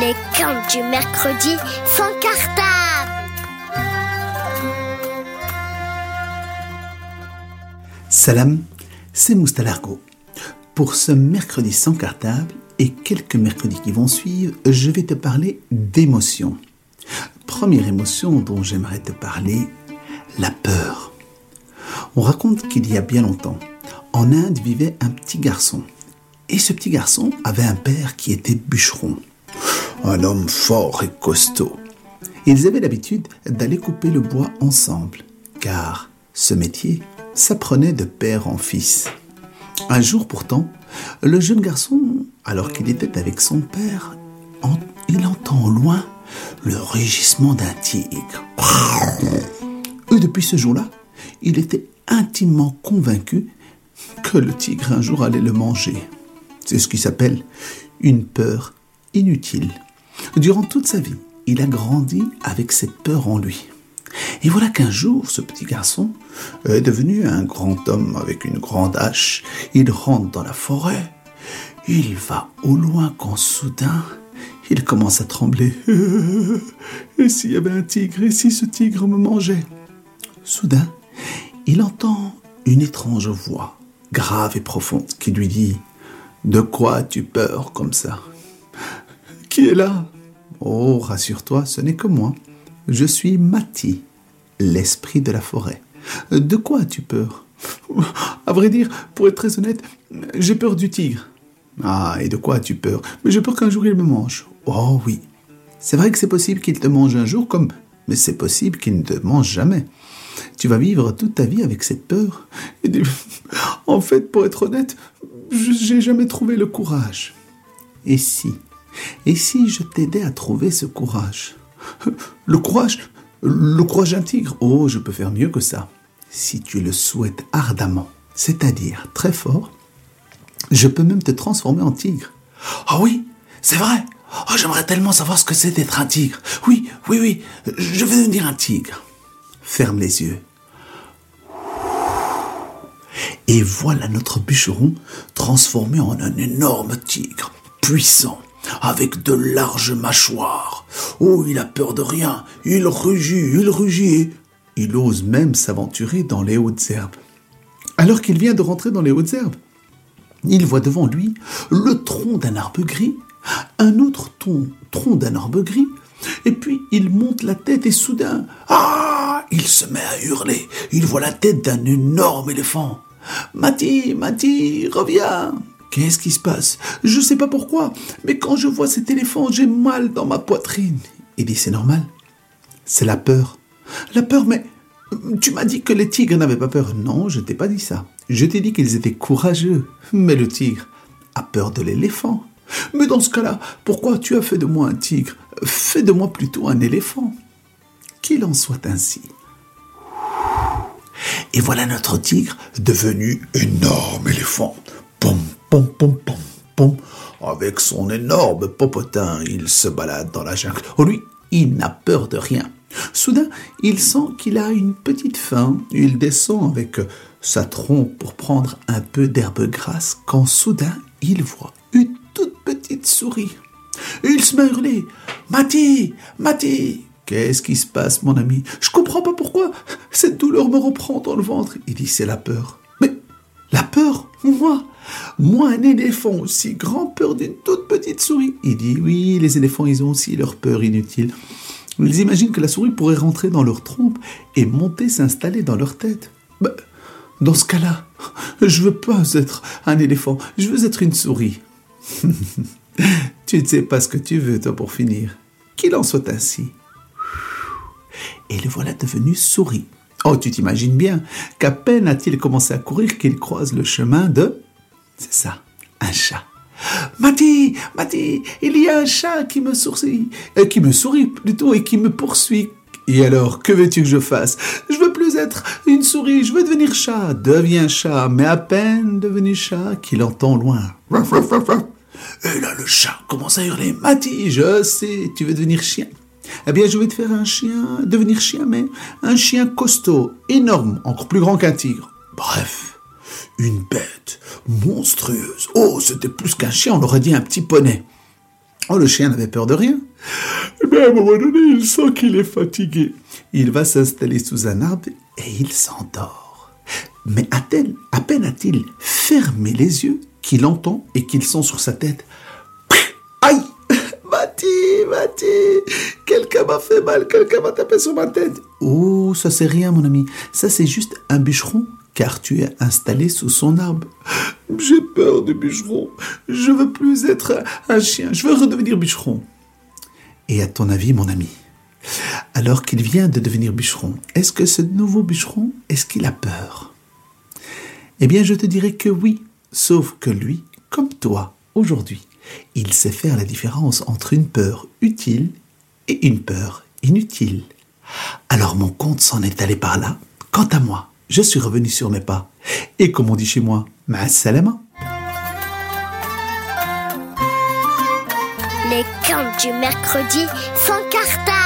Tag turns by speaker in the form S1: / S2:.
S1: Les contes du mercredi sans cartable.
S2: Salam, c'est Moustalargo. Pour ce mercredi sans cartable et quelques mercredis qui vont suivre, je vais te parler d'émotions. Première émotion dont j'aimerais te parler, la peur. On raconte qu'il y a bien longtemps, en Inde vivait un petit garçon. Et ce petit garçon avait un père qui était bûcheron. Un homme fort et costaud. Ils avaient l'habitude d'aller couper le bois ensemble, car ce métier s'apprenait de père en fils. Un jour pourtant, le jeune garçon, alors qu'il était avec son père, il entend au loin le rugissement d'un tigre. Et depuis ce jour-là, il était intimement convaincu que le tigre un jour allait le manger. C'est ce qui s'appelle une peur inutile. Durant toute sa vie, il a grandi avec cette peur en lui. Et voilà qu'un jour, ce petit garçon est devenu un grand homme avec une grande hache. Il rentre dans la forêt. Il va au loin quand soudain, il commence à trembler. Et s'il y avait un tigre Et si ce tigre me mangeait? Soudain, il entend une étrange voix, grave et profonde, qui lui dit De quoi as-tu peur comme ça? Qui est là Oh, rassure-toi, ce n'est que moi. Je suis Mati, l'esprit de la forêt. De quoi as-tu peur? À vrai dire, pour être très honnête, j'ai peur du tigre. Ah, et de quoi as-tu peur? Mais j'ai peur qu'un jour il me mange. Oh oui. C'est vrai que c'est possible qu'il te mange un jour comme... Mais c'est possible qu'il ne te mange jamais. Tu vas vivre toute ta vie avec cette peur. En fait, pour être honnête, j'ai jamais trouvé le courage. Et si Et si je t'aidais à trouver ce courage Le courage Le courage d'un tigre Oh, je peux faire mieux que ça. Si tu le souhaites ardemment, c'est-à-dire très fort, je peux même te transformer en tigre. Ah oui, c'est vrai. Oh, j'aimerais tellement savoir ce que c'est d'être un tigre. Oui, oui, oui, je veux devenir un tigre. Ferme les yeux. Et voilà notre bûcheron transformé en un énorme tigre, puissant, avec de larges mâchoires. Oh, il a peur de rien, il rugit, il rugit, il ose même s'aventurer dans les hautes herbes. Alors qu'il vient de rentrer dans les hautes herbes, il voit devant lui le tronc d'un arbre gris, un autre tronc d'un arbre gris, et puis il monte la tête et soudain, ah, il se met à hurler. Il voit la tête d'un énorme éléphant. Mati, Mati, reviens. Qu'est-ce qui se passe? Je ne sais pas pourquoi, mais quand je vois cet éléphant, j'ai mal dans ma poitrine. Il dit c'est normal. C'est la peur. La peur, mais tu m'as dit que les tigres n'avaient pas peur. Non, je t'ai pas dit ça. Je t'ai dit qu'ils étaient courageux. Mais le tigre a peur de l'éléphant. Mais dans ce cas-là, pourquoi tu as fait de moi un tigre? Fais de moi plutôt un éléphant. Qu'il en soit ainsi. Et voilà notre tigre devenu énorme éléphant. Pom, pom, pom, pom, pom. Avec son énorme popotin, il se balade dans la jungle. Oh lui, il n'a peur de rien. Soudain, il sent qu'il a une petite faim. Il descend avec sa trompe pour prendre un peu d'herbe grasse quand soudain, il voit une toute petite souris. Il se met à hurler. Mati, Mati, Qu'est-ce qui se passe, mon ami? Je comprends pas pourquoi. Cette douleur me reprend dans le ventre. Il dit, c'est la peur. La peur Moi Moi, un éléphant aussi grand, peur d'une toute petite souris. Il dit, oui, les éléphants, ils ont aussi leur peur inutile. Ils imaginent que la souris pourrait rentrer dans leur trompe et monter s'installer dans leur tête. Ben, dans ce cas-là, je veux pas être un éléphant, je veux être une souris. tu ne sais pas ce que tu veux, toi, pour finir. Qu'il en soit ainsi et le voilà devenu souris. Oh, tu t'imagines bien qu'à peine a-t-il commencé à courir qu'il croise le chemin de... C'est ça, un chat. Mati, Mati, il y a un chat qui me sourit, euh, qui me sourit plutôt et qui me poursuit. Et alors, que veux-tu que je fasse? Je veux plus être une souris, je veux devenir chat. Deviens chat, mais à peine devenu chat qu'il entend loin. Et là, le chat commence à hurler. Mati, je sais, tu veux devenir chien. Eh bien, je vais te faire un chien, devenir chien, mais un chien costaud, énorme, encore plus grand qu'un tigre. Bref, une bête monstrueuse. Oh, c'était plus qu'un chien, on aurait dit un petit poney. Oh, le chien n'avait peur de rien. Mais à un moment donné, il sent qu'il est fatigué. Il va s'installer sous un arbre et il s'endort. Mais à, à peine a-t-il fermé les yeux qu'il entend et qu'il sent sur sa tête Aïe Mati, Mati Quelqu'un m'a fait mal, quelqu'un m'a tapé sur ma tête. Oh, ça c'est rien, mon ami. Ça c'est juste un bûcheron, car tu es installé sous son arbre. J'ai peur du bûcheron. Je veux plus être un chien. Je veux redevenir bûcheron. Et à ton avis, mon ami, alors qu'il vient de devenir bûcheron, est-ce que ce nouveau bûcheron, est-ce qu'il a peur? Eh bien, je te dirais que oui, sauf que lui, comme toi, aujourd'hui, il sait faire la différence entre une peur utile et une peur inutile. Alors mon compte s'en est allé par là. Quant à moi, je suis revenu sur mes pas. Et comme on dit chez moi, salama.
S1: Les camps du mercredi sans cartable.